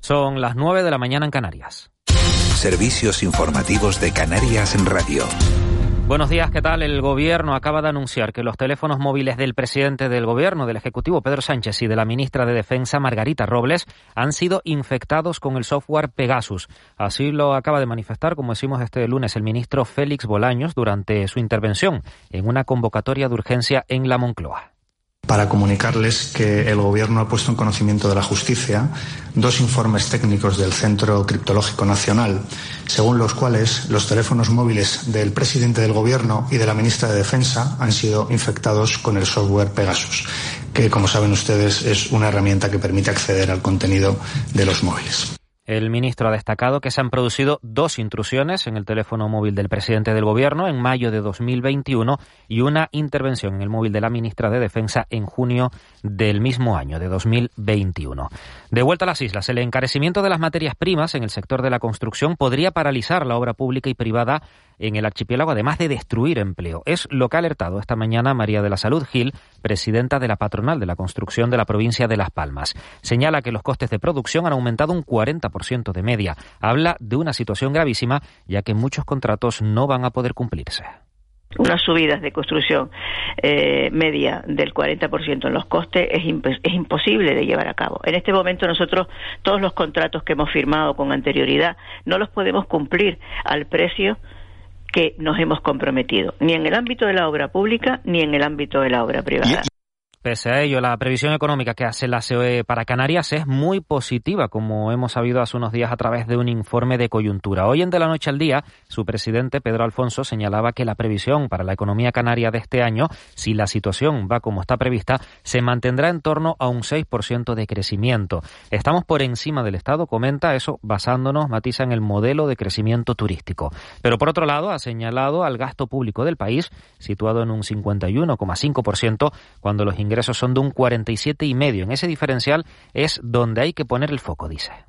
Son las 9 de la mañana en Canarias. Servicios informativos de Canarias en Radio. Buenos días, ¿qué tal? El gobierno acaba de anunciar que los teléfonos móviles del presidente del gobierno, del Ejecutivo Pedro Sánchez y de la ministra de Defensa Margarita Robles han sido infectados con el software Pegasus. Así lo acaba de manifestar, como decimos este lunes, el ministro Félix Bolaños durante su intervención en una convocatoria de urgencia en la Moncloa para comunicarles que el Gobierno ha puesto en conocimiento de la justicia dos informes técnicos del Centro Criptológico Nacional, según los cuales los teléfonos móviles del presidente del Gobierno y de la ministra de Defensa han sido infectados con el software Pegasus, que, como saben ustedes, es una herramienta que permite acceder al contenido de los móviles. El ministro ha destacado que se han producido dos intrusiones en el teléfono móvil del presidente del Gobierno en mayo de 2021 y una intervención en el móvil de la ministra de Defensa en junio del mismo año, de 2021. De vuelta a las islas, el encarecimiento de las materias primas en el sector de la construcción podría paralizar la obra pública y privada en el archipiélago, además de destruir empleo. Es lo que ha alertado esta mañana María de la Salud Gil, presidenta de la patronal de la construcción de la provincia de Las Palmas. Señala que los costes de producción han aumentado un 40% de media. Habla de una situación gravísima, ya que muchos contratos no van a poder cumplirse unas subidas de construcción eh, media del 40% en los costes es, es, imposible de llevar a cabo. En este momento nosotros todos los contratos que hemos firmado con anterioridad no los podemos cumplir al precio que nos hemos comprometido, ni en el ámbito de la obra pública ni en el ámbito de la obra privada. Pese a ello, la previsión económica que hace la COE para Canarias es muy positiva, como hemos sabido hace unos días a través de un informe de coyuntura. Hoy en De la Noche al Día, su presidente Pedro Alfonso señalaba que la previsión para la economía canaria de este año, si la situación va como está prevista, se mantendrá en torno a un 6% de crecimiento. Estamos por encima del Estado, comenta eso basándonos, matiza en el modelo de crecimiento turístico. Pero por otro lado, ha señalado al gasto público del país, situado en un 51,5%, cuando los ingresos son de un 47,5. En ese diferencial es donde hay que poner el foco, dice.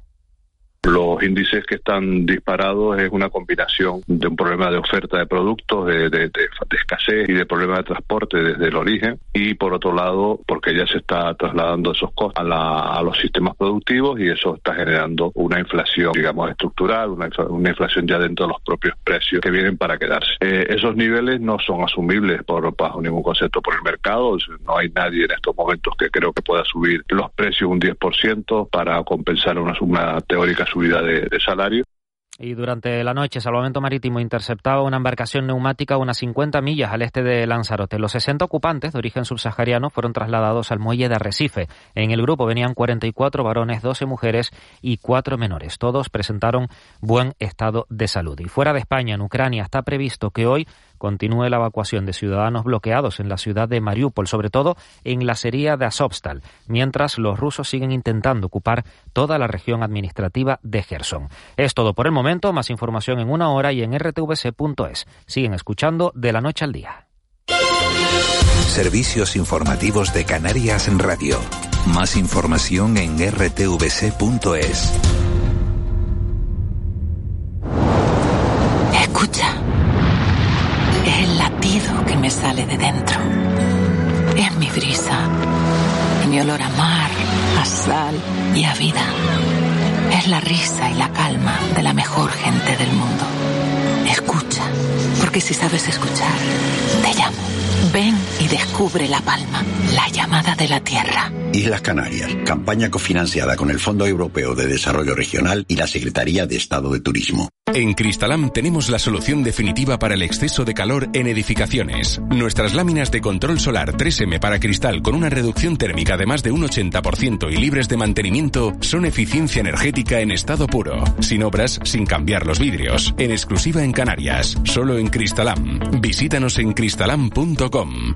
Los índices que están disparados es una combinación de un problema de oferta de productos, de, escasez y de problema de transporte desde el origen y por otro lado porque ya se está trasladando esos costos a, los sistemas productivos y eso está generando una inflación, digamos, estructural, una, inflación ya dentro de los propios precios que vienen para quedarse. Eh, esos niveles no son asumibles por, bajo ningún concepto por el mercado, no hay nadie en estos momentos que creo que pueda subir los precios un 10% para compensar una, una teórica subida de, salario. Y durante la noche, Salvamento Marítimo interceptaba una embarcación neumática a unas 50 millas al este de Lanzarote. Los 60 ocupantes de origen subsahariano fueron trasladados al muelle de Arrecife. En el grupo venían 44 varones, 12 mujeres y 4 menores. Todos presentaron buen estado de salud. Y fuera de España, en Ucrania, está previsto que hoy continúe la evacuación de ciudadanos bloqueados en la ciudad de Mariupol, sobre todo en la sería de Azovstal, mientras los rusos siguen intentando ocupar toda la región administrativa de Gerson. Es todo por el momento, más información en una hora y en rtvc.es. Siguen escuchando de la noche al día. Servicios informativos de Canarias en Radio. Más información en rtvc.es. Escucha que me sale de dentro. Es mi brisa, mi olor a mar, a sal y a vida. Es la risa y la calma de la mejor gente del mundo. Escucha, porque si sabes escuchar, te llamo. Ven descubre La Palma, la llamada de la tierra. Islas Canarias, campaña cofinanciada con el Fondo Europeo de Desarrollo Regional y la Secretaría de Estado de Turismo. En Cristalam tenemos la solución definitiva para el exceso de calor en edificaciones. Nuestras láminas de control solar 3M para cristal con una reducción térmica de más de un 80% y libres de mantenimiento son eficiencia energética en estado puro, sin obras, sin cambiar los vidrios, en exclusiva en Canarias, solo en Cristalam. Visítanos en cristalam.com.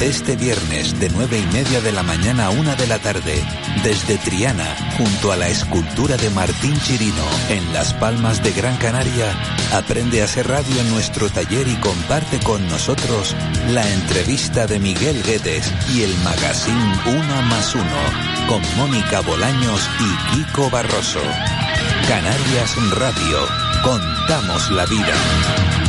Este viernes de nueve y media de la mañana a una de la tarde, desde Triana, junto a la escultura de Martín Chirino, en Las Palmas de Gran Canaria, aprende a hacer radio en nuestro taller y comparte con nosotros la entrevista de Miguel Guedes y el magazine Una más Uno, con Mónica Bolaños y Kiko Barroso. Canarias Radio, contamos la vida.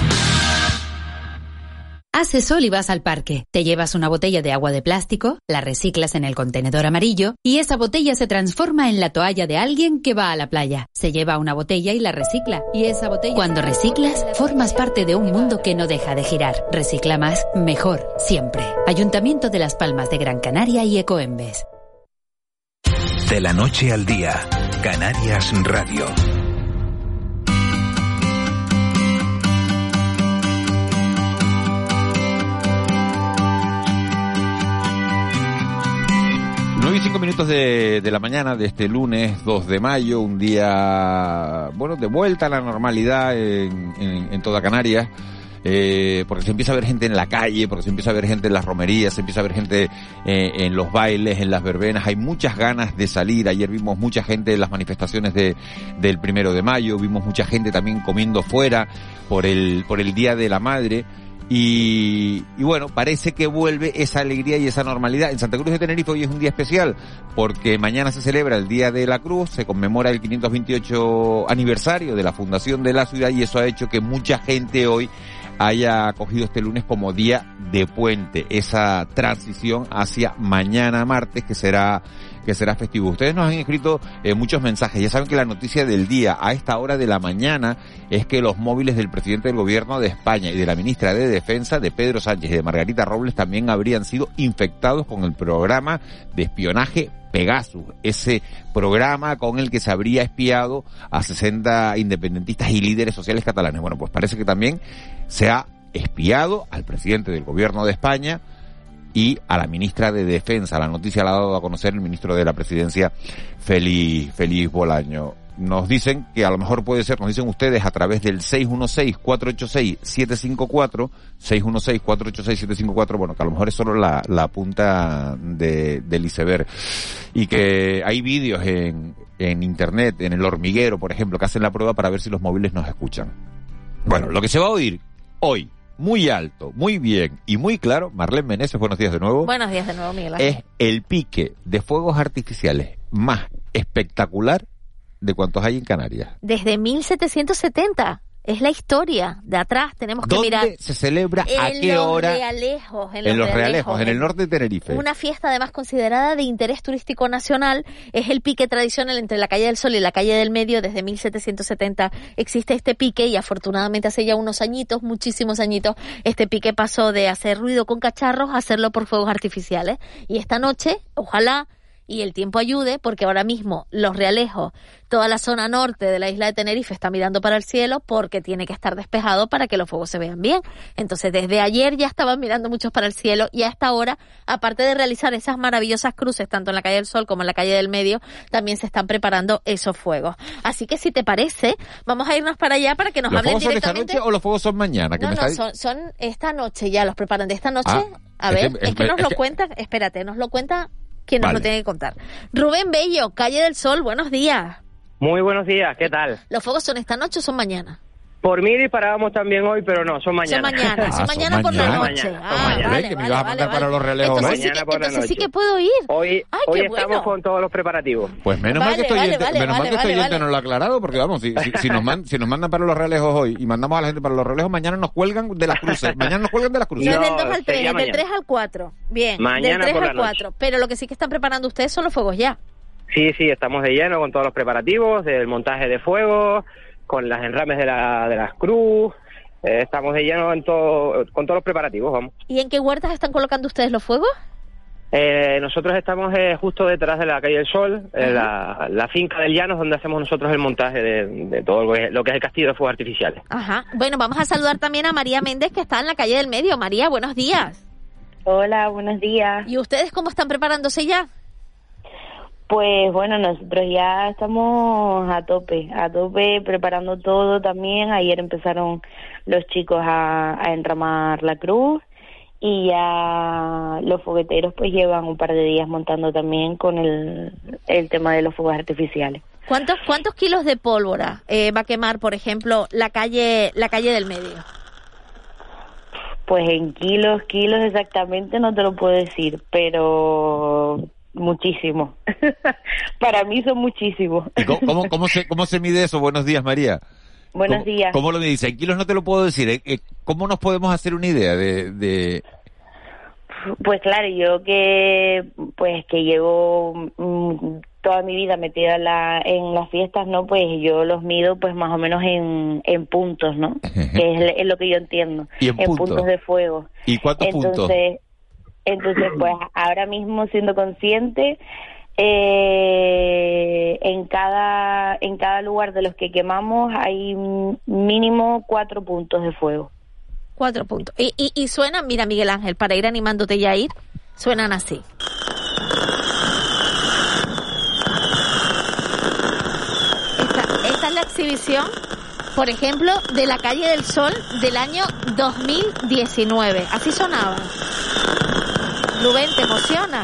Hace sol y vas al parque. Te llevas una botella de agua de plástico, la reciclas en el contenedor amarillo y esa botella se transforma en la toalla de alguien que va a la playa. Se lleva una botella y la recicla. Y esa botella... Cuando reciclas, formas parte de un mundo que no deja de girar. Recicla más, mejor, siempre. Ayuntamiento de Las Palmas de Gran Canaria y Ecoembes. De la noche al día, Canarias Radio. Nueve y cinco minutos de, de, la mañana de este lunes 2 de mayo, un día, bueno, de vuelta a la normalidad en, en, en toda Canarias. Eh, porque se empieza a ver gente en la calle, porque se empieza a ver gente en las romerías, se empieza a ver gente eh, en los bailes, en las verbenas, hay muchas ganas de salir, ayer vimos mucha gente en las manifestaciones de, del primero de mayo, vimos mucha gente también comiendo fuera por el, por el Día de la Madre, y, y, bueno, parece que vuelve esa alegría y esa normalidad. En Santa Cruz de Tenerife hoy es un día especial porque mañana se celebra el Día de la Cruz, se conmemora el 528 aniversario de la fundación de la ciudad y eso ha hecho que mucha gente hoy haya cogido este lunes como día de puente, esa transición hacia mañana martes que será que será festivo. Ustedes nos han escrito eh, muchos mensajes. Ya saben que la noticia del día a esta hora de la mañana es que los móviles del presidente del gobierno de España y de la ministra de Defensa de Pedro Sánchez y de Margarita Robles también habrían sido infectados con el programa de espionaje Pegasus, ese programa con el que se habría espiado a 60 independentistas y líderes sociales catalanes. Bueno, pues parece que también se ha espiado al presidente del gobierno de España y a la ministra de Defensa. La noticia la ha dado a conocer el ministro de la Presidencia, Feliz, Feliz Bolaño. Nos dicen que a lo mejor puede ser, nos dicen ustedes a través del 616-486-754, 616-486-754, bueno, que a lo mejor es solo la, la punta de, del iceberg. Y que hay vídeos en, en internet, en el hormiguero, por ejemplo, que hacen la prueba para ver si los móviles nos escuchan. Bueno, lo que se va a oír hoy, muy alto, muy bien y muy claro, Marlene Meneses, buenos días de nuevo. Buenos días de nuevo, Miguel. Es el pique de fuegos artificiales más espectacular de cuantos hay en Canarias. Desde 1770. Es la historia de atrás, tenemos que ¿Dónde mirar. se celebra? ¿A en qué los hora? Realejos, en, en los los Realejos, en el norte de Tenerife. Una fiesta además considerada de interés turístico nacional. Es el pique tradicional entre la calle del Sol y la calle del Medio. Desde 1770 existe este pique y afortunadamente hace ya unos añitos, muchísimos añitos, este pique pasó de hacer ruido con cacharros a hacerlo por fuegos artificiales. Y esta noche, ojalá y el tiempo ayude, porque ahora mismo los realejos, toda la zona norte de la isla de Tenerife está mirando para el cielo porque tiene que estar despejado para que los fuegos se vean bien. Entonces, desde ayer ya estaban mirando muchos para el cielo y a esta hora, aparte de realizar esas maravillosas cruces, tanto en la calle del Sol como en la calle del Medio, también se están preparando esos fuegos. Así que si te parece, vamos a irnos para allá para que nos ¿Los hablen fuegos son directamente. esta noche o los fuegos son mañana? Que No, me no, son, son esta noche ya, los preparan de esta noche. Ah, a es ver, que- es que nos es lo que- cuenta, espérate, nos lo cuenta quien nos lo tiene que contar. Rubén Bello, Calle del Sol, buenos días. Muy buenos días, ¿qué tal? ¿Los fuegos son esta noche o son mañana? Por mí disparábamos también hoy, pero no, son mañana. Son mañana, son Ah, mañana son por la mañana. noche. Son Ah, mañana. vale, que me vale, ibas a vale, mandar para vale. los relevos Entonces, hoy. sí que, Mañana por la entonces sí noche. que puedo ir. Hoy, Ay, hoy estamos bueno. con todos los preparativos. Pues menos mal que estoy vale, oyente, vale, menos mal que estoy vale. nos lo ha aclarado, porque vamos, si, si, si nos man- si nos mandan para los relejos hoy y mandamos a la gente para los relejos, mañana nos cuelgan de las cruces. mañana nos cuelgan de las cruces. No, No, del 2 al 3, sería del mañana. 3 al 4. Bien, Mañana del 3 por la al noche. 4. Pero lo que sí que están preparando ustedes son los fuegos ya. Sí, sí, estamos de lleno con todos los preparativos, del montaje de fuego, con las enrames de, la, de las cruz. eh, estamos de lleno en todo, con todos los preparativos, vamos. ¿Y en qué huertas están colocando ustedes los fuegos? Eh, nosotros estamos eh, justo detrás de la calle del Sol, en la, la finca del Llanos, donde hacemos nosotros el montaje de, de todo lo que, es, lo que es el castillo de fuegos artificiales. Ajá. Bueno, vamos a saludar también a María Méndez, que está en la calle del medio. María, buenos días. Hola, buenos días. ¿Y ustedes cómo están preparándose ya? Pues bueno, nosotros ya estamos a tope, a tope preparando todo también. Ayer empezaron los chicos a, a enramar la cruz y ya los fogueteros pues llevan un par de días montando también con el, el tema de los fuegos artificiales. ¿Cuántos, cuántos kilos de pólvora eh, va a quemar, por ejemplo, la calle, la calle del medio? Pues en kilos, kilos exactamente no te lo puedo decir, pero muchísimo. Para mí son muchísimos. ¿Y cómo, cómo, cómo se, ¿Cómo se mide eso? Buenos días, María. Buenos ¿Cómo, días. ¿Cómo lo dice? En kilos no te lo puedo decir. ¿eh? Eh, ¿Cómo nos podemos hacer una idea de, de... Pues claro, yo que pues que llevo mm, toda mi vida metida en, la, en las fiestas, ¿no? Pues yo los mido pues más o menos en, en puntos, ¿no? que es, es lo que yo entiendo. ¿Y en puntos? puntos de fuego. ¿Y cuántos puntos? Entonces, pues ahora mismo siendo consciente eh, en cada en cada lugar de los que quemamos hay mínimo cuatro puntos de fuego. Cuatro puntos. Y, y, y suenan, mira Miguel Ángel, para ir animándote ya a ir, suenan así. Esta, esta es la exhibición, por ejemplo, de la calle del Sol del año 2019. Así sonaba. Rubén, ¿te emociona?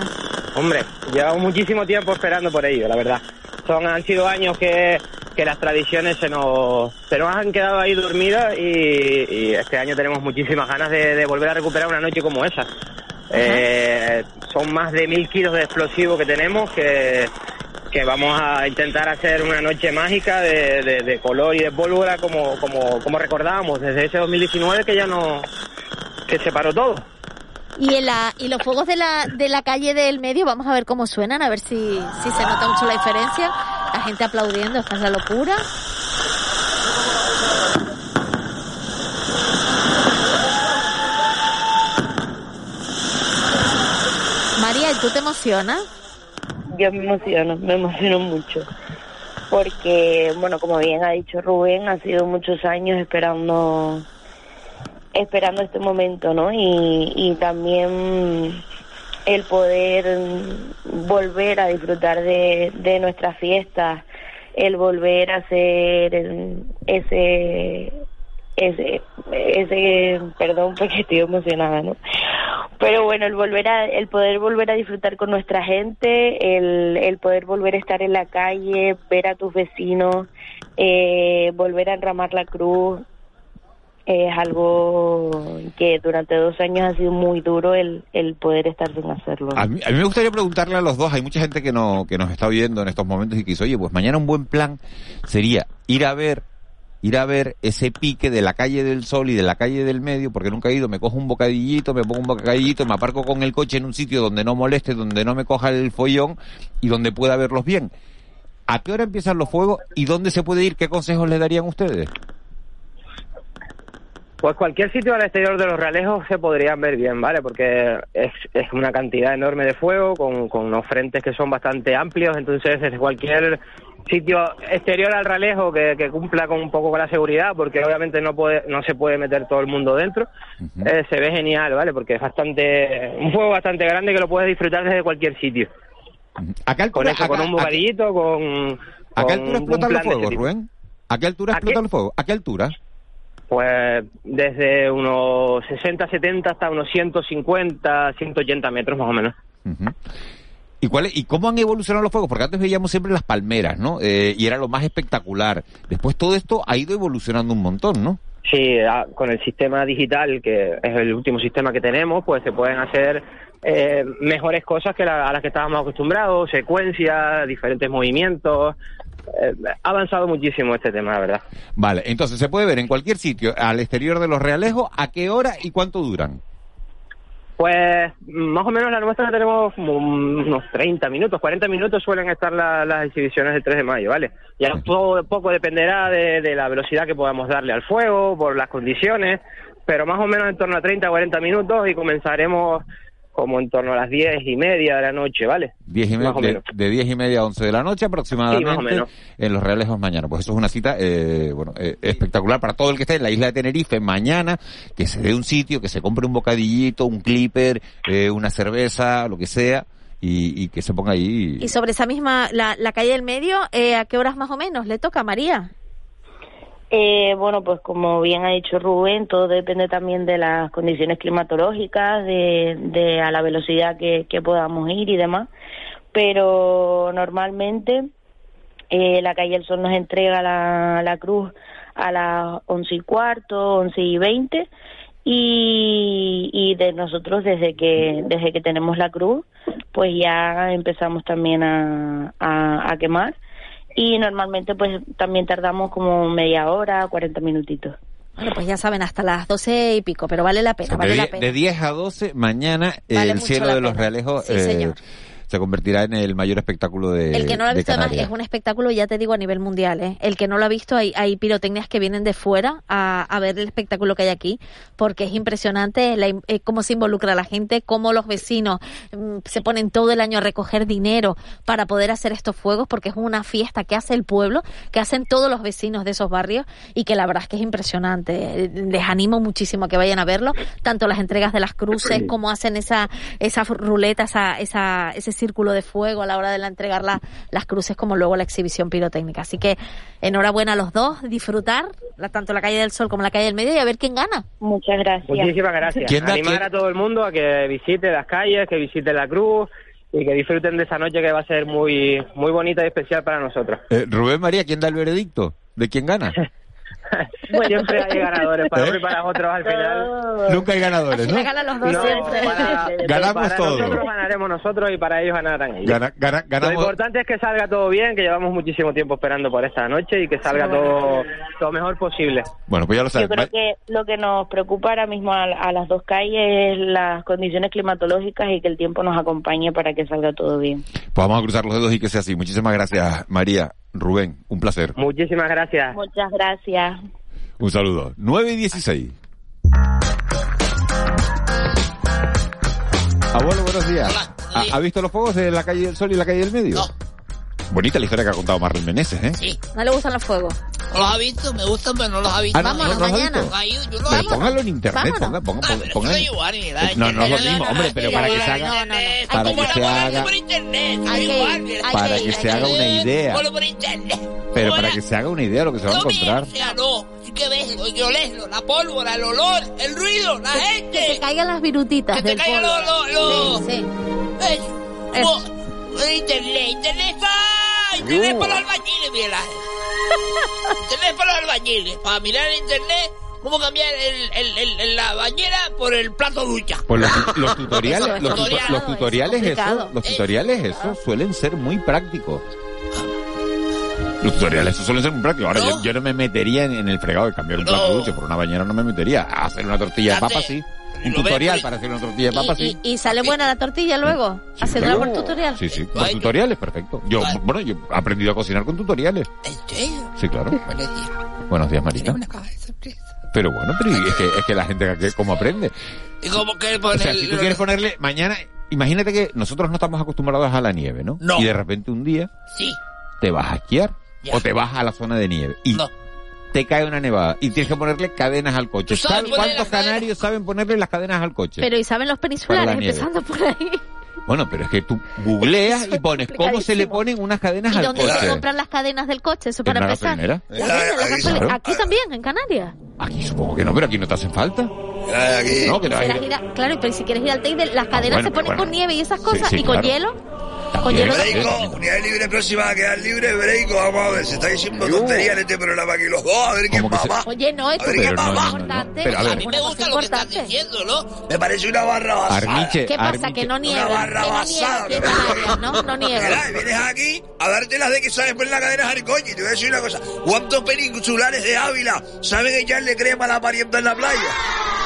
Hombre, llevamos muchísimo tiempo esperando por ello, la verdad. Son, han sido años que, que las tradiciones se nos, se nos han quedado ahí dormidas y, y este año tenemos muchísimas ganas de, de volver a recuperar una noche como esa. Eh, son más de mil kilos de explosivo que tenemos que, que vamos a intentar hacer una noche mágica de, de, de color y de pólvora como, como, como recordábamos desde ese 2019 que ya no, que se paró todo. Y, en la, y los fuegos de la, de la calle del medio, vamos a ver cómo suenan, a ver si, si se nota mucho la diferencia. La gente aplaudiendo, esta es la locura. María, ¿y tú te emocionas? Yo me emociono, me emociono mucho. Porque, bueno, como bien ha dicho Rubén, ha sido muchos años esperando esperando este momento, ¿no? Y, y también el poder volver a disfrutar de, de nuestras fiestas, el volver a hacer ese ese ese perdón porque estoy emocionada, ¿no? Pero bueno, el volver a el poder volver a disfrutar con nuestra gente, el el poder volver a estar en la calle, ver a tus vecinos, eh, volver a enramar la cruz, es algo que durante dos años ha sido muy duro el, el poder estar sin hacerlo. A mí, a mí me gustaría preguntarle a los dos, hay mucha gente que, no, que nos está oyendo en estos momentos y que dice, oye, pues mañana un buen plan sería ir a ver ir a ver ese pique de la calle del Sol y de la calle del Medio, porque nunca he ido, me cojo un bocadillito, me pongo un bocadillito, me aparco con el coche en un sitio donde no moleste, donde no me coja el follón y donde pueda verlos bien. ¿A qué hora empiezan los fuegos y dónde se puede ir? ¿Qué consejos le darían ustedes? Pues cualquier sitio al exterior de los realejos se podrían ver bien, ¿vale? Porque es, es una cantidad enorme de fuego con, con unos frentes que son bastante amplios, entonces desde cualquier sitio exterior al ralejo que, que cumpla con un poco con la seguridad, porque obviamente no puede no se puede meter todo el mundo dentro, eh, se ve genial, ¿vale? Porque es bastante un fuego bastante grande que lo puedes disfrutar desde cualquier sitio. ¿A qué Con altura, eso, a con un bocadillito, con... ¿A qué con altura ese fuegos, tipo. Rubén? ¿A qué altura explotan los fuegos? ¿A qué altura? Pues desde unos 60, 70 hasta unos 150, 180 metros más o menos. ¿Y, cuál es- ¿Y cómo han evolucionado los fuegos? Porque antes veíamos siempre las palmeras, ¿no? Eh, y era lo más espectacular. Después todo esto ha ido evolucionando un montón, ¿no? Sí, ah, con el sistema digital, que es el último sistema que tenemos, pues se pueden hacer eh, mejores cosas que la- a las que estábamos acostumbrados, secuencias, diferentes movimientos. Eh, ha avanzado muchísimo este tema, la verdad. Vale, entonces se puede ver en cualquier sitio al exterior de los realejos a qué hora y cuánto duran. Pues más o menos la nuestra la tenemos como unos 30 minutos, 40 minutos suelen estar la- las exhibiciones del 3 de mayo, ¿vale? Ya todo poco dependerá de, de la velocidad que podamos darle al fuego, por las condiciones, pero más o menos en torno a 30, 40 minutos y comenzaremos como en torno a las 10 y media de la noche, ¿vale? Diez y Más o de, menos. de 10 y media a 11 de la noche aproximadamente Sí, más o menos. en los realejos mañana. Pues eso es una cita eh, bueno eh, espectacular para todo el que esté en la isla de Tenerife mañana, que se dé un sitio, que se compre un bocadillito, un clipper, eh, una cerveza, lo que sea, y, y que se ponga ahí. Y sobre esa misma, la, la calle del medio, eh, ¿a qué horas más o menos le toca, María? Eh, bueno, pues como bien ha dicho Rubén, todo depende también de las condiciones climatológicas, de, de a la velocidad que, podamos ir y demás. Pero normalmente eh, la calle El Sol nos entrega la, cruz a las once y cuarto, once y veinte y, y de nosotros desde que desde que tenemos la cruz pues ya empezamos también a quemar y normalmente pues también tardamos como media hora, 40 minutitos. Bueno, pues ya saben, hasta las doce y pico, pero vale la pena, vale de, la pena. de 10 a 12, mañana Vale el cielo de los realejos Sí, eh, señor. Se convertirá en el mayor espectáculo de El que no lo ha visto además es un espectáculo, ya te digo, a nivel mundial. ¿eh? El que no lo ha visto, hay, hay pirotecnias que vienen de fuera a, a ver el espectáculo que hay aquí, porque es impresionante la eh, cómo se involucra la gente, cómo los vecinos mm, se ponen todo el año a recoger dinero para poder hacer estos fuegos, porque es una fiesta que hace el pueblo, que hacen todos los vecinos de esos barrios y que la verdad es que es impresionante. Les animo muchísimo a que vayan a verlo, tanto las entregas de las cruces, como hacen esa, esa ruleta, esa, esa, ese círculo de fuego a la hora de la entregar la- las cruces, como luego la exhibición pirotécnica. Así que enhorabuena a los dos, disfrutar la- tanto la calle del Sol como la calle del Medio y a ver quién gana. Muchas gracias. Muchísimas gracias. ¿Quién da- Animar quién- a todo el mundo a que visite las calles, que visite la cruz y que disfruten de esa noche que va a ser muy muy bonita y especial para nosotros. Eh, Rubén María, ¿quién da el veredicto? ¿De quién gana? Siempre hay ganadores para ¿Eh? uno y para otros al final. Nunca hay ganadores, ¿no? Ganan los dos No, siempre. para, Ganamos para todos. nosotros ganaremos nosotros y para ellos ganarán ellos. Gana- gana- Lo ganamos. importante es que salga todo bien, que llevamos muchísimo tiempo esperando por esta noche y que salga todo lo mejor posible. Bueno, pues ya lo Yo sabes. creo Va- que lo que nos preocupa ahora mismo a, a las dos calles es las condiciones climatológicas y que el tiempo nos acompañe para que salga todo bien. Pues vamos a cruzar los dedos y que sea así. Muchísimas gracias, María. Rubén, un placer. Muchísimas gracias. Muchas gracias. Un saludo. 9 y 16. Abuelo, buenos días. ¿Ha, ha visto los fuegos de la calle del Sol y la calle del Medio? Bonita la historia que ha contado Marlene Meneses, ¿eh? Sí. No le gustan los fuegos. No los ha visto, me gustan, pero no los ha visto. Ah, no, Vámonos no, no los ha mañana. visto. Ay, yo no Pero lo póngalo en internet, ponga, ponga, Ah, ponga, No, no es lo mismo, hombre, pero para que se haga, No, no, no. Hay para que se haga, para que se haga una idea. Pero para que se haga una idea de lo que se va a encontrar. Que verlo, hay que olerlo, la pólvora, el olor, el ruido, la Que gente. te caigan las virutitas Que te caigan los- Sí, internet, internet está, internet para los albañiles, mira. Internet para los albañiles, para mirar en internet cómo cambiar el, el, el- el- la bañera por el plato ducha. Pues los, los tutoriales, Eso los, tutoriales, es eso, los tutoriales, eso suelen ser muy prácticos. Los tutoriales, eso suelen ser muy prácticos. Ahora, No. yo, yo no me metería en, en el fregado de cambiar un plato No. ducho por una bañera, no me metería. A hacer una tortilla de papa, sí. Un ves, tutorial para hacer una tortilla de papa, Y, sí. y, y sale buena la tortilla luego, Sí, claro. por tutorial. Sí, sí, por Ay, tutoriales, perfecto. Yo, bueno, yo he aprendido a cocinar con tutoriales. ¿En serio? Sí, claro. Buenos días. Buenos días, Marita. Tenemos una caja de sorpresa. Pero bueno, pero es que, es que la gente, ¿cómo aprende? ¿Y cómo que O poner sea, si tú quieres ponerle mañana, imagínate que nosotros no estamos acostumbrados a la nieve, ¿no? No. Y de repente un día Sí, te vas a esquiar Ya. o te vas a la zona de nieve y no. Te cae una nevada y tienes que ponerle cadenas al coche. ¿Tú sabes ¿Sabes ponerle cuántos canarios saben ponerle las cadenas al coche? Pero ¿y saben los peninsulares? Empezando por ahí. Bueno, pero es que tú googleas Eso y es pones cómo se le ponen unas cadenas ¿Y al dónde se coche. compran las cadenas del coche? Eso ¿En para empezar. La gente, la. Aquí también, en Canarias. Aquí supongo que no, pero aquí no te hacen falta. No, que no hay- Quieras ir a- claro, pero si quieres ir al Teide, las cadenas bueno, se ponen bueno. con nieve y esas cosas, sí, y con claro. hielo. Con hielo. unidad libre próxima a quedar libre, Breico, vamos a ver, se está diciendo tontería en este programa aquí los dos, a ver quién ¿Cómo que se- mamá. Oye, no, esto A ver, es ¿qué importante. Pero a ver, A mí me gusta lo que estás diciendo, ¿no? Me parece una barra basada. Armiche, ¿Qué pasa? Armiche. Que no nieva. Una barra basada, ¿no? No vienes aquí a darte las de que sabes poner la cadena al coño. Y te voy a decir una cosa. ¿Cuántos peninsulares de Ávila saben echarle crema a la parienta en la playa?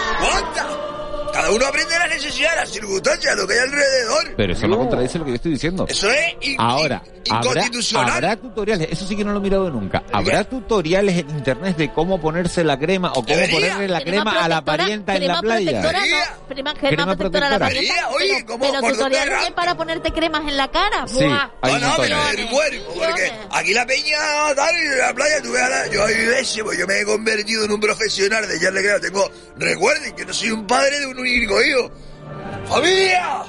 What the? Cada uno aprende las necesidades, las circunstancias, lo que hay alrededor. Pero eso no contradice lo que yo estoy diciendo. Eso es in- Ahora, in- habrá, inconstitucional. habrá tutoriales, eso sí que no lo he mirado nunca. Habrá tutoriales en internet de cómo ponerse la crema o cómo Debería. ponerle la crema a la parienta en la crema playa. no, crema, protectora a la parienta, oye, pero, ¿cómo- pero hay para ponerte cremas en la cara. Sí, Buah. No, no, pero montones. el cuerpo, porque aquí la peña tal y en la playa, tú ves a la, yo veces, pues yo me he convertido en un profesional de echarle crema. Tengo, recuerden que no soy un padre de un único hijo. ¡Familia!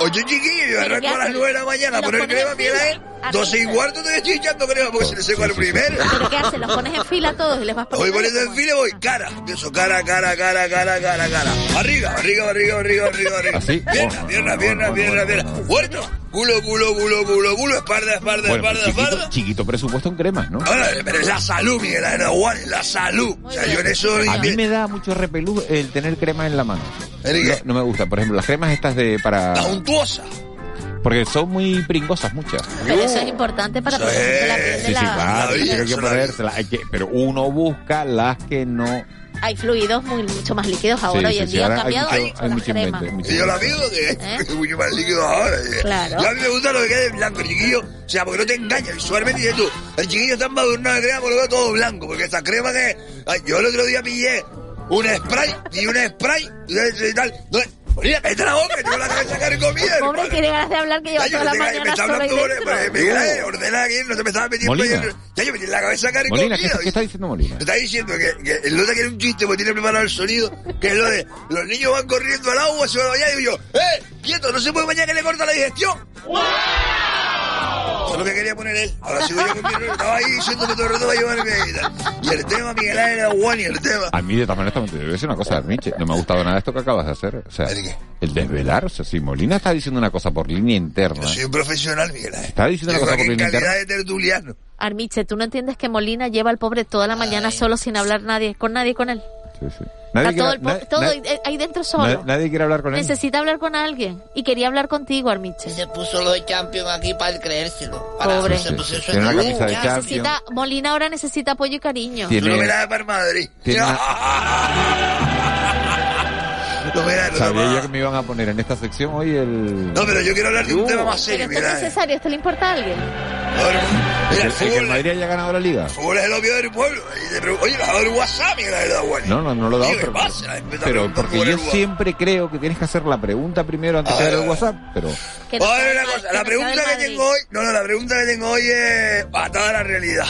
Oye, chiquillo, yo arranco ¿qué a las haces? nueve de la mañana a ¿Lo poner crema, en Miguel fila? Ángel. 12 y cuarto te estoy echando crema porque se le seco al primero. ¿Pero qué haces? ¿Los pones en fila todos y les vas Voy poniendo? poniendo en fila y voy cara. Empiezo cara, cara, cara, cara, cara, cara. Arriba, arriba, arriba, arriba, arriba, arriba. ¿Así? Pierna, pierna, pierna, pierna, pierna. Puerto. Culo, culo, culo, culo, culo. Espalda, espalda, Bueno, espalda, chiquito, espalda. chiquito presupuesto en cremas, ¿no? Ahora, pero es la salud, Miguel Aguán, es la salud. O sea, yo en eso... A mí me da mucho repelú el tener crema en la mano. ¿El No, me gusta. Por ejemplo, las cremas estas de para... La untuosa. Porque son muy pringosas muchas. Pero eso es importante para proteger la piel de Sí, sí, la... claro, hay que eso la ponérselas, hay que- pero uno busca las que no... Hay fluidos muy, mucho más líquidos ahora. Sí, Hoy en sí, día han hay cambiado mucho- hay las mucho invento, hay mucho Y yo lo amigo que es mucho más líquido ahora. eh. Claro. Yo a mí me gusta lo que quede blanco, chiquillo. O sea, porque no te engaña visualmente. Dices tú, el chiquillo está embadurnado de crema porque lo veo todo blanco. Porque esta crema que. Ay, yo el otro día pillé un spray y un spray y tal. No, Mira, cállate la boca, que tengo la cabeza carcomida. Pobre tiene ganas de hablar que lleva Ya, yo toda la me, tenga- me mañana está solo ahí hablando, dentro. me, me, me, ordena aquí, no te me estaba metiendo. Ya, yo me tiene la cabeza carcomida. Molina, ¿qué, qué está diciendo Molina? Me está diciendo que, que el nota quiere un chiste porque tiene preparado el sonido, que es lo de los niños van corriendo al agua, se van a bañar y digo yo, ¡eh! ¡Quieto! ¡No se puede bañar que le corta la digestión! Eso es lo que quería poner él. Ahora sigo yo con mi error. Estaba ahí diciéndome todo el rato para llevarme y tal. Y el tema, Miguel Ángel Aguán y el tema. A mí, de todas maneras, te voy a decir una cosa, Miche. No me ha gustado nada esto que acabas de hacer. O sea, el desvelar. O sea, si Molina está diciendo una cosa por línea interna. Soy un profesional, Miguel Ángel. Está diciendo una Digo cosa por en línea calidad interna. de tertuliano. Armiche, ¿tú no entiendes que Molina lleva al pobre toda la mañana solo sin hablar nadie, con nadie con él? Sí, sí. Está Nadie todo, el quiere, na- todo na- ahí- ahí dentro solo. na- nadie quiere hablar con él. Necesita hablar con alguien. Y quería hablar contigo, Armiche. Se puso lo de Champion aquí para creérselo. Para Pobre. Se puso eso Tiene en una camisa de Champions. Necesita, Molina ahora necesita apoyo y cariño. Tiene- Tú no me la para Madrid. Tiene No me la no Sabía yo que me iban a poner en esta sección hoy el... No, pero yo quiero hablar de un tema más serio, Pero es necesario, ¿esto le importa a alguien? Mira, el el, que el fútbol, Madrid haya ganado la liga. el fútbol es el obvio del pueblo. Y Oye, le ha dado el WhatsApp, Miguel Ángel Aguán. No, no, no lo he dado, Tío, ¿qué pero, pero porque por yo siempre creo que tienes que hacer la pregunta primero antes de dar el WhatsApp, pero... No Oye, una del cosa, la no pregunta que del tengo hoy, no, no, la pregunta que tengo hoy es atada a la realidad.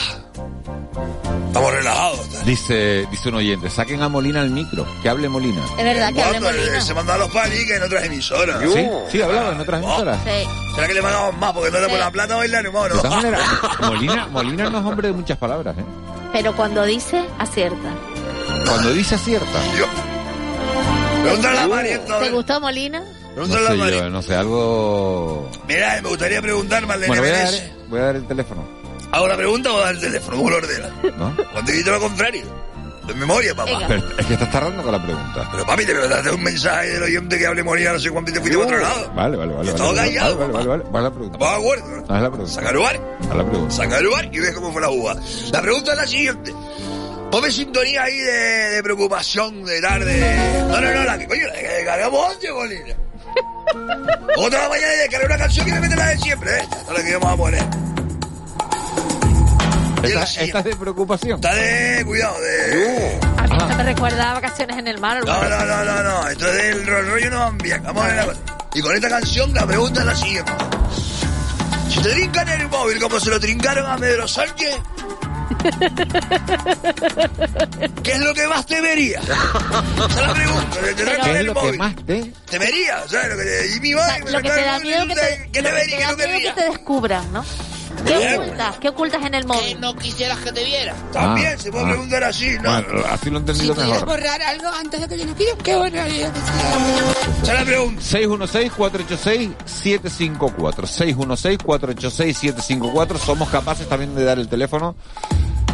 Estamos relajados. Dice, dice un oyente, saquen a Molina al micro, que hable Molina. Es verdad que hable ¿Cuándo? Molina. Se mandó a los paliques en otras emisoras. Sí, sí, hablaba en otras emisoras. Sí. ¿Será que le mandamos más? Porque no le Sí. por la plata bailar, hermano. De todas maneras, Molina, Molina no es hombre de muchas palabras, ¿eh? Pero cuando dice, acierta. Cuando dice acierta. ¿Te gustó Molina? No sé yo, no sé, algo... Mira, me gustaría preguntar, Marlene Bueno, voy a, dar, voy a dar el teléfono, ¿Hago la pregunta o el teléfono? ¿Cómo lo ordena? ¿no? Cuando digo lo contrario. De memoria, papá. Pero es que estás tardando con la pregunta. Pero papi, te mandaste un mensaje del oyente que hable Molina no sé cuánto y te fuiste para otro lado. Vale, vale, vale. Estaba vale, callado, Vale, vale, vale, vale. La pregunta. ¿Estamos de acuerdo? Haz la pregunta. Saca lugar. Haz la pregunta. Saca lugar y ves cómo fue la jugada. La pregunta es la siguiente. Ponme sintonía ahí de, de preocupación, de tarde. No, no, no, la que coño, la que descargamos antes, Molina. Otra mañana y descargar una canción que me mete la de siempre, ¿eh? Esta es la que vamos a poner. Y Esta, la esta siguiente. es de preocupación. Está de cuidado, de. A mí esto me recuerda a vacaciones en el mar. algo No, así. no, no, no, no. Esto es del rollo no van bien. Vamos a ver la cosa. Y con esta canción la pregunta es la siguiente. Si te trincan el móvil como se lo trincaron a Pedro Sánchez, ¿qué es lo que más temerías? Esa es la pregunta. Te trincan ¿Qué es el lo que móvil. más te... Temerías, ¿sabes? Lo que te... Y mi O sea, madre me lo que te da que pregunta, te, ¿Qué lo que te ¿Qué da no miedo que te descubran, ¿no? ¿Qué Bien. ocultas? ¿Qué ocultas en el Que móvil? no quisieras que te viera. También Ah, se puede ah. preguntar así, ¿no? Bueno, así lo he Si entendido pudieras mejor. borrar algo antes de que yo no quiera, qué borraría. Es la pregunta. 616-486-754. 616-486-754. Somos capaces también de dar el teléfono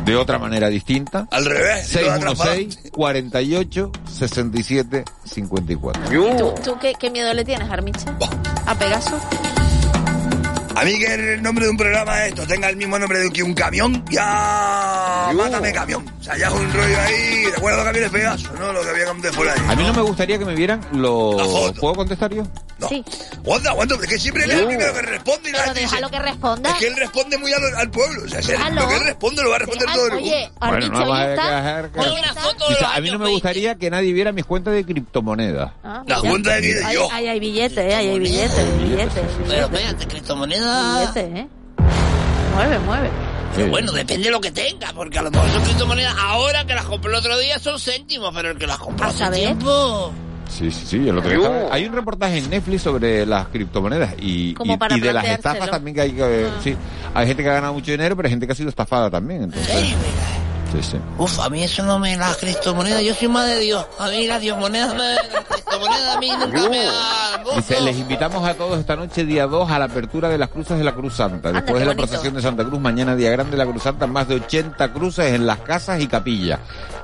de otra manera distinta. Al revés. todo atrapado. 616-48-67-54. ¿Tú, tú qué, qué miedo le tienes, Armiche? ¿A Pegaso? A mí que el nombre de un programa esto tenga el mismo nombre de que un camión, ya mátame camión. O sea, ya es un rollo ahí, recuerdo camiones Pegaso, ¿no? Lo que había antes por ahí. A mí no me gustaría que me vieran los... ¿Puedo contestar yo? No. Sí. Aguanta, aguanta, es que siempre él es el primero que responde y Pero déjalo que responda. Es que él responde muy al, al pueblo. O sea, si lo que él responde lo va a responder todo el Oye, mundo. Bueno, Armiche, no hoy a está... dejar que- una está- foto de los a mí no me gustaría que nadie viera mis cuentas de criptomonedas. Ah, La mira. cuenta de yo. ahí hay billetes, eh, ahí hay billetes, billetes, Pero billetes, espérate, criptomonedas. Billetes, eh. Mueve, mueve. Pero bueno, depende de lo que tenga, porque a lo mejor son criptomonedas ahora que las compré el otro día son céntimos, pero el que las compró hace saber. tiempo. Sí, sí, sí. el otro día estaba- Hay un reportaje en Netflix sobre las criptomonedas y, Como y- para y de las estafas también que hay que... Sí, hay gente que ha ganado mucho dinero, pero hay gente que ha sido estafada también. Entonces, sí, sí. Uf, a mí eso no me las criptomonedas, yo soy más de Dios. A mí las diosmonedas, me, las criptomonedas a mí nunca me dan. Dice, les invitamos a todos esta noche, día 2, a la apertura de las cruces de la Cruz Santa. Después de la bonito. procesión de Santa Cruz, mañana día grande de la Cruz Santa, más de 80 cruces en las casas y capillas.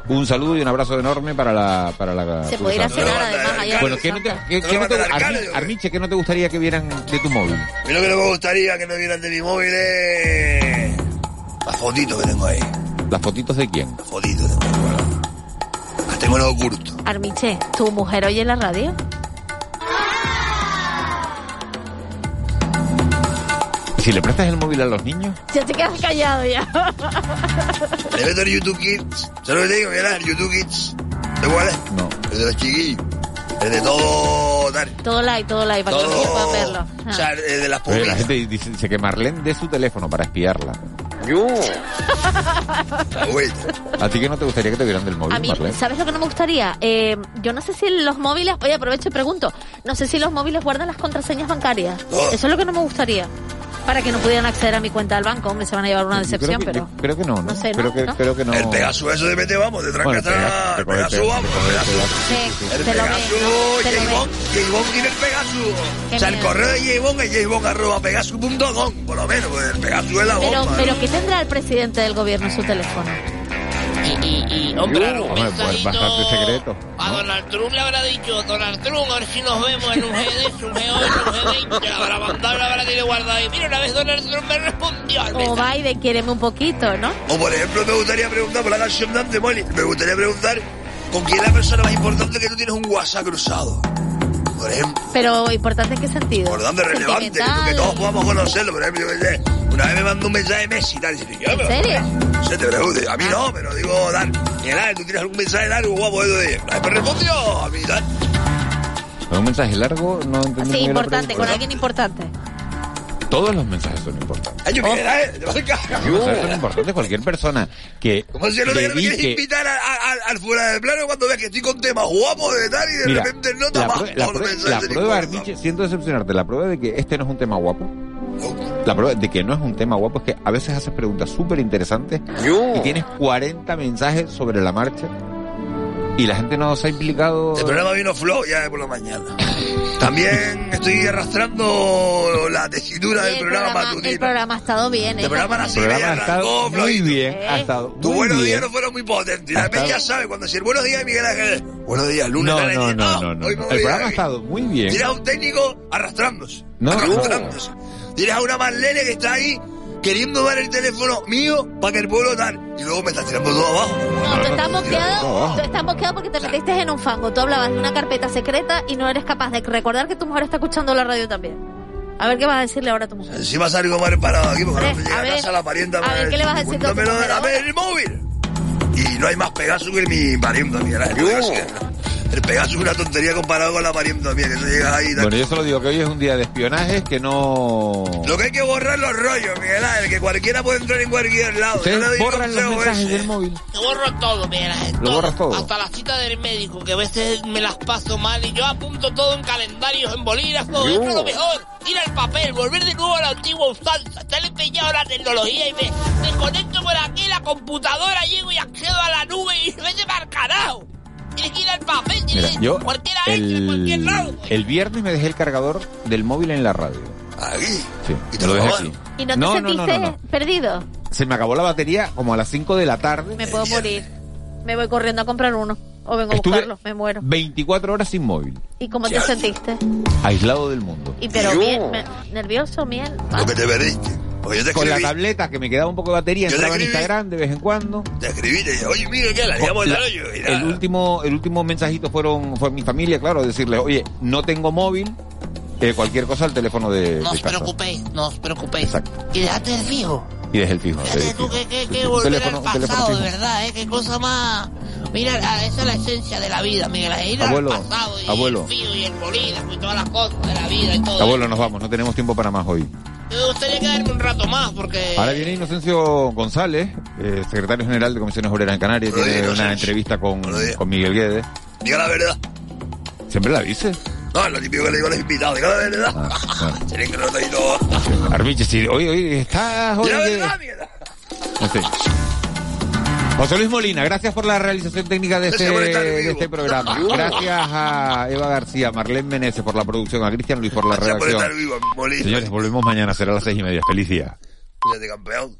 Un saludo y un abrazo enorme para la para la Se Cruz puede ir a cenar además allá. Bueno, en ¿qué no te, qué- qué no te- Armi- Armiche, ¿qué no te gustaría que vieran de tu móvil? A mí lo que no me gustaría que no vieran de mi móvil es... Las fotitos que tengo ahí. ¿Las fotitos de quién? Las tengo en oculto. Armiche, ¿tu mujer oye la radio? ¿Y si le prestas el móvil a los niños? Ya te quedas callado ya. Le meto en YouTube Kids. ¿Sabes lo que te digo? Mira, el YouTube Kids. ¿De cuál es? No. El de los chiquillos. El de todo... Tal. todo like, todo like, para que los niños puedan verlo. O sea, el de las Oye, la gente dice, dice que Marlene dé su teléfono para espiarla. Yo. ¿A ti que no te gustaría que te vieran del móvil, A mí, Marlene? ¿sabes lo que no me gustaría? Eh, yo no sé si los móviles, oye, aprovecho y pregunto, no sé si los móviles guardan las contraseñas bancarias. Oh. Eso es lo que no me gustaría. Para que no pudieran acceder a mi cuenta del banco, hombre, se van a llevar una decepción, creo que, pero... creo que no, ¿no? no sé, ¿no? Creo, que, ¿No? creo que no. El Pegasus eso de mete, vamos, de Bueno, tranca el Pegasus, vamos. el Pegasus. Sí, El Pegasus, tiene el Pegasus. O sea, el correo de J-Bone es jbone arroba pegasus.com, por lo menos, pues el Pegasus es la Pero, bomba. pero ¿qué tendrá el presidente del gobierno en su teléfono? Y, y, hombre, mensajito bastante secreto. a Donald Trump le habrá dicho, Donald Trump, a ver si nos vemos en un GD, un G8, un G20, le habrá mandado, habrá tenido guardado ahí. Mira, una vez Donald Trump me respondió al O mensaje. Biden, quiéreme un poquito, ¿no? O por ejemplo, me gustaría preguntar por la canción de Antemoli, me gustaría preguntar con quién es la persona más importante que tú tienes un WhatsApp cruzado. Por ejemplo, Pero importante en qué sentido. importante, relevante, que, todos podamos conocerlo. Por ejemplo, yo una vez me mandó un mensaje de Messi y tal, y dice, yo, ¿En serio? No sé, te pregunto, a mí no, pero digo, Dan, Ángel, tú tienes algún mensaje largo, guapo, eso de... Me respondió a mí, Dan. ¿Un mensaje largo? No entendí Sí, la importante, con alguien importante. Todos los mensajes son importantes. Ay, yo, Miguel Ángel, te vas a Los mensajes son importantes. Cualquier persona que Como si no te quieres invitar a- a- al- al fuera de plano cuando veas que estoy con temas guapos de tal y de Mira, repente nota la, más prue- la la prueba, ningún Armiche, siento decepcionarte, la prueba de que este no es un tema guapo, la prueba de que no es un tema guapo es que a veces haces preguntas súper interesantes y tienes 40 mensajes sobre la marcha y la gente no se ha implicado... El programa vino flow ya de por la mañana. También estoy arrastrando la tesitura del el, programa, programa, el matutino. programa ha estado bien. El ¿eh? programa El ha estado muy bien, ha estado Tu muy buenos días no fueron muy potentes. La peña sabe cuando el buenos días Miguel Ángel, buenos días, lunes, No, no, no, no, no. El programa ha estado muy bien. Tienes a un técnico arrastrándose. No, arrastrándose. Tienes a una Marlene que está ahí queriendo dar el teléfono mío para que el pueblo tal. Y luego me estás tirando todo abajo. No, tú estás mosqueado, tú estás mosqueado porque te metiste en un fango. Tú hablabas de una carpeta secreta y no eres capaz de recordar que tu mujer está escuchando la radio también. A ver qué vas a decirle ahora a tu mujer. Encima salgo mal parado aquí porque no me llega a ver, casa la parienta. a ver, ¿qué le vas a decir Cuéntamelo de la el móvil. Y no hay más Pegasus que mi parienta mía. El Pegasus, el Pegasus es una tontería comparado con la parienta mía, que eso llega ahí. Bueno, yo solo digo que hoy es un día de espionaje que no... Lo que hay que borrar los rollos, Miguel Ángel, que cualquiera puede entrar en cualquier lado. Yo le borran los mensajes ese. del móvil. Yo borro todo, mira, ¿Lo borras todo? Hasta la cita del médico, que a veces me las paso mal y yo apunto todo en calendarios, en bolígrafos, eso es lo mejor. Ir al papel, volver de nuevo a la antigua usanza, estar empeñado en la tecnología y me, me conecto por aquí, la computadora, llego y accedo a la nube y me vete para carajo. Tienes que ir al papel, Mira, yo cualquiera hecho en cualquier el, lado. el viernes me dejé el cargador del móvil en la radio. Aquí. Sí, ¿Y te lo dejé aquí. ¿Y no te no, no, sentiste no, no. perdido? Se me acabó la batería como a las 5 de la tarde. Me puedo morir. Me voy corriendo a comprar uno. O vengo a Estuve buscarlo. Me muero. 24 horas sin móvil, ¿Y cómo te sentiste? aislado del mundo. Y pero Yo. bien, me- nervioso, miel. Lo que te perdiste. Porque yo te Con la tableta que me quedaba un poco de batería, Yo entraba en. Instagram de vez en cuando. te escribí, te dije, oye, mira, ¿qué? La liamos La- el hoyo. Y el último, el último mensajito fueron fue mi familia, claro, decirle, oye, no tengo móvil, eh, cualquier cosa al teléfono de, No de os casa. preocupéis, no os preocupéis. Exacto. Y dejate el fijo. Y desde el fijo. Fíjate tú que, que, volver teléfono- al pasado, de verdad, ¿eh? Qué cosa más... Mira, ah, esa es la esencia de la vida, Miguel. Ángel, Ir Abuelo, al pasado y abuelo. el y el bolígrafo y todas las cosas de la vida y todo. Abuelo, nos vamos, no tenemos tiempo para más hoy. Me gustaría quedarme un rato más porque... Ahora viene Inocencio González, eh, secretario general de Comisiones Obreras en Canarias, tiene días, una entrevista con, con Miguel Guedes. Diga la verdad. Siempre la dice. No, lo típico que le digo a los invitados, digo la verdad. Ah, Tienen que no te digo. Arbiche, sí, hoy, hoy estás... Hoy, La que- verdad, mierda. En fin. José Luis Molina, gracias por la realización técnica de este, de este programa. Gracias a Eva García, Marlene Meneses por la producción, a Cristian Luis por la Gracias por redacción. estar vivo, Molina. Señores, volvemos mañana, será a las seis y media. Feliz día. Cuídate, campeón.